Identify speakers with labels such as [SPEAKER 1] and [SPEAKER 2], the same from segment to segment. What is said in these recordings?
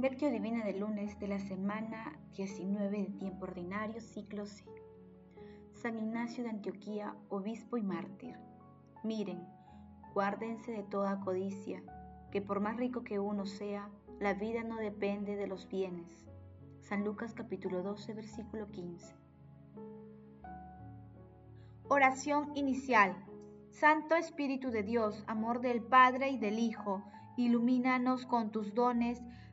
[SPEAKER 1] Lectio Divina del lunes de la semana 19 de tiempo ordinario, ciclo C. San Ignacio de Antioquía, obispo y mártir. Miren, guárdense de toda codicia, que por más rico que uno sea, la vida no depende de los bienes. San Lucas capítulo 12, versículo 15. Oración inicial. Santo Espíritu de Dios, amor del Padre y del Hijo, ilumínanos con tus dones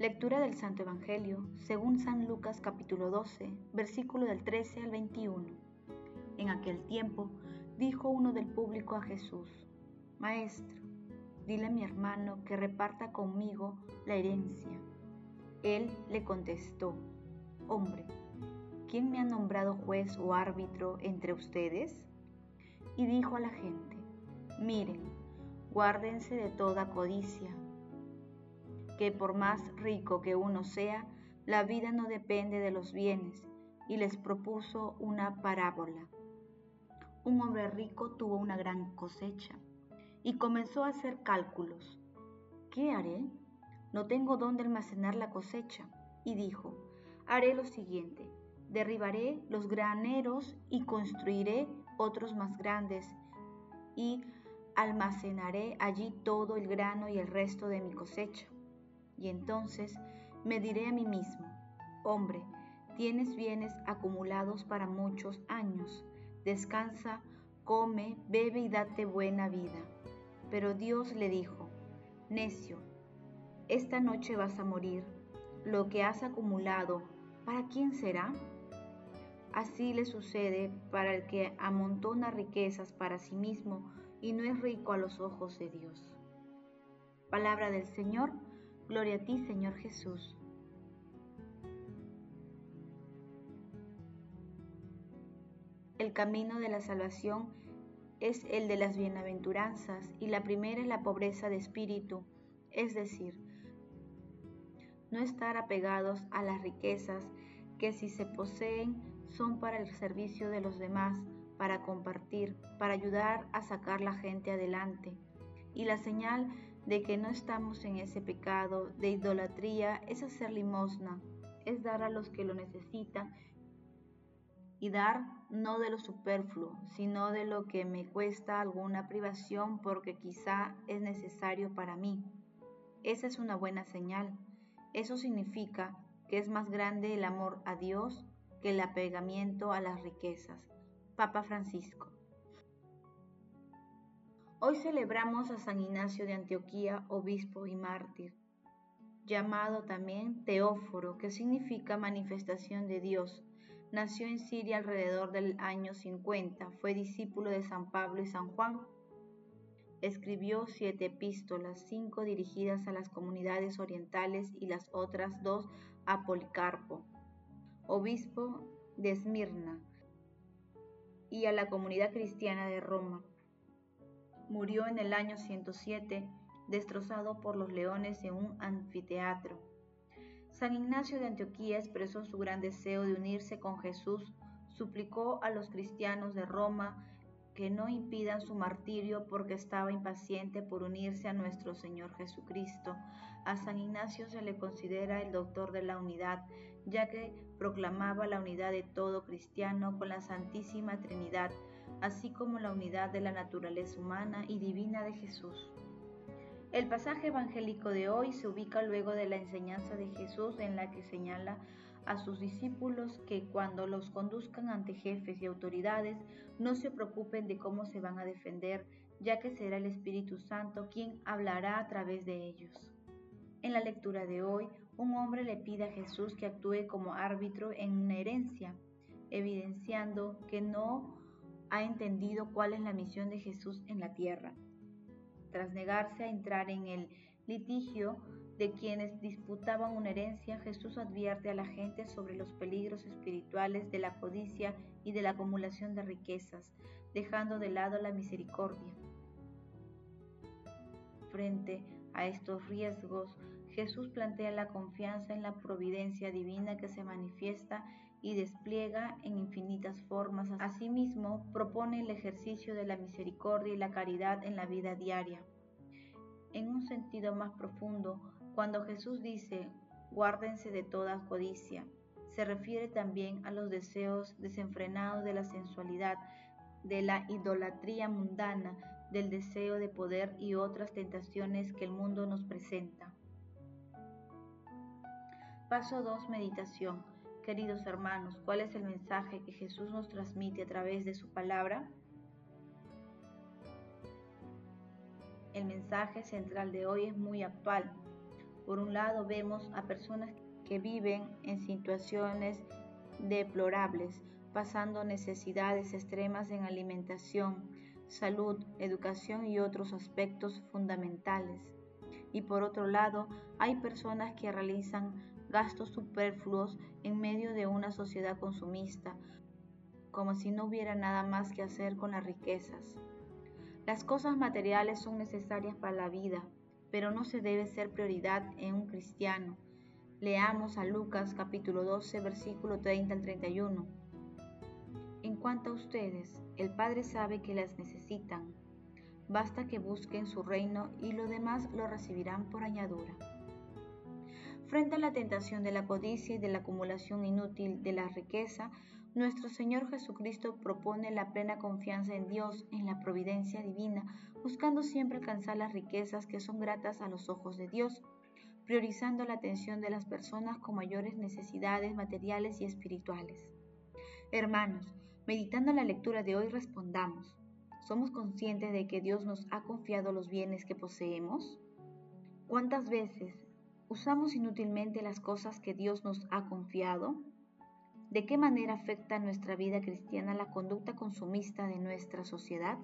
[SPEAKER 1] Lectura del Santo Evangelio, según San Lucas capítulo 12, versículo del 13 al 21. En aquel tiempo dijo uno del público a Jesús, Maestro, dile a mi hermano que reparta conmigo la herencia. Él le contestó, Hombre, ¿quién me ha nombrado juez o árbitro entre ustedes? Y dijo a la gente, Miren, guárdense de toda codicia que por más rico que uno sea, la vida no depende de los bienes, y les propuso una parábola. Un hombre rico tuvo una gran cosecha y comenzó a hacer cálculos. ¿Qué haré? No tengo dónde almacenar la cosecha. Y dijo, haré lo siguiente, derribaré los graneros y construiré otros más grandes y almacenaré allí todo el grano y el resto de mi cosecha. Y entonces me diré a mí mismo, hombre, tienes bienes acumulados para muchos años, descansa, come, bebe y date buena vida. Pero Dios le dijo, necio, esta noche vas a morir, lo que has acumulado, ¿para quién será? Así le sucede para el que amontona riquezas para sí mismo y no es rico a los ojos de Dios. Palabra del Señor, Gloria a ti, Señor Jesús. El camino de la salvación es el de las bienaventuranzas y la primera es la pobreza de espíritu, es decir, no estar apegados a las riquezas que si se poseen son para el servicio de los demás, para compartir, para ayudar a sacar la gente adelante. Y la señal de que no estamos en ese pecado de idolatría es hacer limosna, es dar a los que lo necesitan y dar no de lo superfluo, sino de lo que me cuesta alguna privación porque quizá es necesario para mí. Esa es una buena señal. Eso significa que es más grande el amor a Dios que el apegamiento a las riquezas. Papa Francisco. Hoy celebramos a San Ignacio de Antioquía, obispo y mártir, llamado también Teóforo, que significa manifestación de Dios. Nació en Siria alrededor del año 50, fue discípulo de San Pablo y San Juan. Escribió siete epístolas, cinco dirigidas a las comunidades orientales y las otras dos a Policarpo, obispo de Esmirna, y a la comunidad cristiana de Roma murió en el año 107, destrozado por los leones en un anfiteatro. San Ignacio de Antioquía expresó su gran deseo de unirse con Jesús, suplicó a los cristianos de Roma que no impidan su martirio porque estaba impaciente por unirse a nuestro Señor Jesucristo. A San Ignacio se le considera el doctor de la unidad, ya que proclamaba la unidad de todo cristiano con la Santísima Trinidad, así como la unidad de la naturaleza humana y divina de Jesús. El pasaje evangélico de hoy se ubica luego de la enseñanza de Jesús en la que señala a sus discípulos que cuando los conduzcan ante jefes y autoridades no se preocupen de cómo se van a defender, ya que será el Espíritu Santo quien hablará a través de ellos. En la lectura de hoy, un hombre le pide a Jesús que actúe como árbitro en una herencia, evidenciando que no ha entendido cuál es la misión de Jesús en la tierra. Tras negarse a entrar en el litigio de quienes disputaban una herencia, Jesús advierte a la gente sobre los peligros espirituales de la codicia y de la acumulación de riquezas, dejando de lado la misericordia. Frente a estos riesgos, Jesús plantea la confianza en la providencia divina que se manifiesta y despliega en infinitas formas. Asimismo, propone el ejercicio de la misericordia y la caridad en la vida diaria. En un sentido más profundo, cuando Jesús dice, guárdense de toda codicia, se refiere también a los deseos desenfrenados de la sensualidad, de la idolatría mundana, del deseo de poder y otras tentaciones que el mundo nos presenta. Paso 2. Meditación. Queridos hermanos, ¿cuál es el mensaje que Jesús nos transmite a través de su palabra? El mensaje central de hoy es muy actual. Por un lado vemos a personas que viven en situaciones deplorables, pasando necesidades extremas en alimentación, salud, educación y otros aspectos fundamentales. Y por otro lado, hay personas que realizan gastos superfluos en medio de una sociedad consumista, como si no hubiera nada más que hacer con las riquezas. Las cosas materiales son necesarias para la vida, pero no se debe ser prioridad en un cristiano. Leamos a Lucas capítulo 12, versículo 30 al 31. En cuanto a ustedes, el Padre sabe que las necesitan. Basta que busquen su reino y lo demás lo recibirán por añadura. Frente a la tentación de la codicia y de la acumulación inútil de la riqueza, nuestro Señor Jesucristo propone la plena confianza en Dios, en la providencia divina, buscando siempre alcanzar las riquezas que son gratas a los ojos de Dios, priorizando la atención de las personas con mayores necesidades materiales y espirituales. Hermanos, meditando la lectura de hoy respondamos, ¿somos conscientes de que Dios nos ha confiado los bienes que poseemos? ¿Cuántas veces usamos inútilmente las cosas que Dios nos ha confiado? ¿De qué manera afecta nuestra vida cristiana la conducta consumista de nuestra sociedad?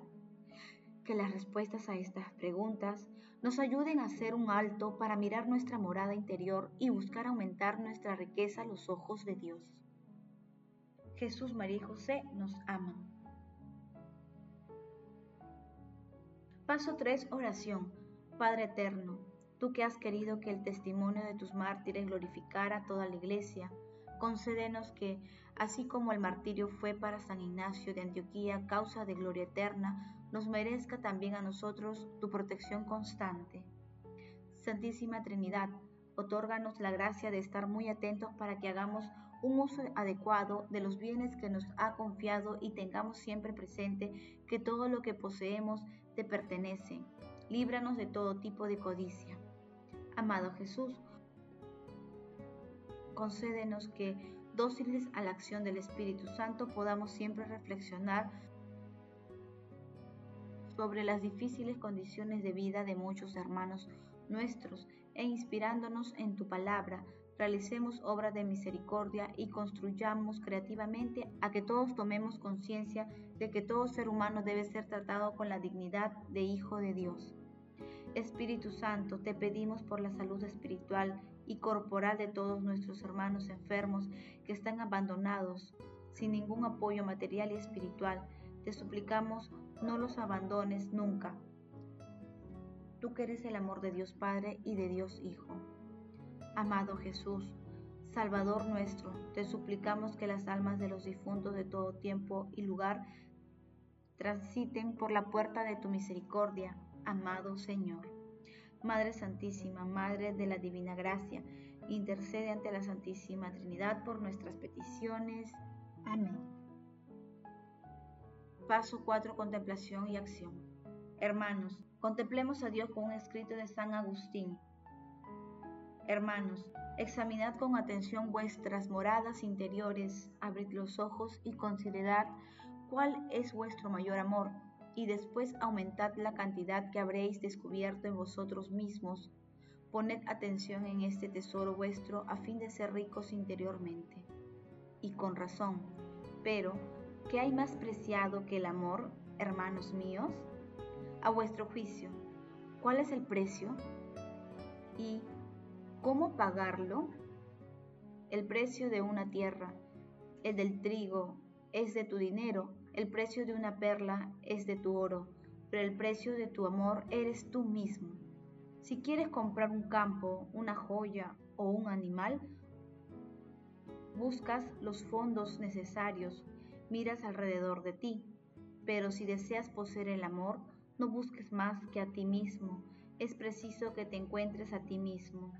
[SPEAKER 1] Que las respuestas a estas preguntas nos ayuden a hacer un alto para mirar nuestra morada interior y buscar aumentar nuestra riqueza a los ojos de Dios. Jesús, María y José nos aman. Paso 3. Oración. Padre Eterno, tú que has querido que el testimonio de tus mártires glorificara a toda la iglesia, concédenos que, así como el martirio fue para San Ignacio de Antioquía causa de gloria eterna, nos merezca también a nosotros tu protección constante. Santísima Trinidad, otórganos la gracia de estar muy atentos para que hagamos un uso adecuado de los bienes que nos ha confiado y tengamos siempre presente que todo lo que poseemos te pertenece. Líbranos de todo tipo de codicia. Amado Jesús, concédenos que, dóciles a la acción del Espíritu Santo, podamos siempre reflexionar sobre las difíciles condiciones de vida de muchos hermanos nuestros e inspirándonos en tu palabra, realicemos obras de misericordia y construyamos creativamente a que todos tomemos conciencia de que todo ser humano debe ser tratado con la dignidad de Hijo de Dios. Espíritu Santo, te pedimos por la salud espiritual y corporal de todos nuestros hermanos enfermos que están abandonados, sin ningún apoyo material y espiritual. Te suplicamos, no los abandones nunca. Tú que eres el amor de Dios Padre y de Dios Hijo. Amado Jesús, Salvador nuestro, te suplicamos que las almas de los difuntos de todo tiempo y lugar transiten por la puerta de tu misericordia, amado Señor. Madre Santísima, Madre de la Divina Gracia, intercede ante la Santísima Trinidad por nuestras peticiones. Amén. Paso 4. Contemplación y acción. Hermanos, contemplemos a Dios con un escrito de San Agustín. Hermanos, examinad con atención vuestras moradas interiores, abrid los ojos y considerad cuál es vuestro mayor amor y después aumentad la cantidad que habréis descubierto en vosotros mismos. Poned atención en este tesoro vuestro a fin de ser ricos interiormente. Y con razón. Pero, ¿qué hay más preciado que el amor, hermanos míos? A vuestro juicio, ¿cuál es el precio? ¿Y cómo pagarlo? El precio de una tierra, el del trigo, es de tu dinero, el precio de una perla es de tu oro, pero el precio de tu amor eres tú mismo. Si quieres comprar un campo, una joya o un animal, buscas los fondos necesarios, miras alrededor de ti, pero si deseas poseer el amor, no busques más que a ti mismo, es preciso que te encuentres a ti mismo.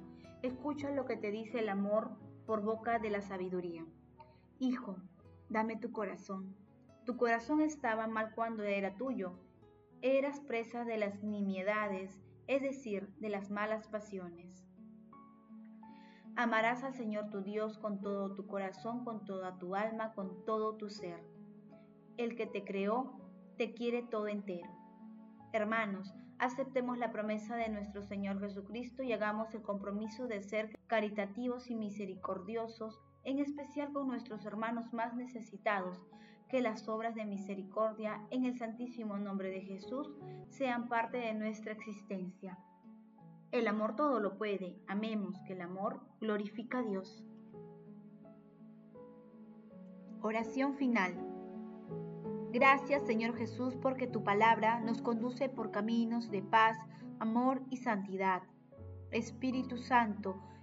[SPEAKER 1] Escucha lo que te dice el amor por boca de la sabiduría. Hijo, dame tu corazón. Tu corazón estaba mal cuando era tuyo. Eras presa de las nimiedades, es decir, de las malas pasiones. Amarás al Señor tu Dios con todo tu corazón, con toda tu alma, con todo tu ser. El que te creó, te quiere todo entero. Hermanos, aceptemos la promesa de nuestro Señor Jesucristo y hagamos el compromiso de ser caritativos y misericordiosos, en especial con nuestros hermanos más necesitados, que las obras de misericordia en el santísimo nombre de Jesús sean parte de nuestra existencia. El amor todo lo puede, amemos que el amor glorifica a Dios. Oración final. Gracias Señor Jesús porque tu palabra nos conduce por caminos de paz, amor y santidad. Espíritu Santo,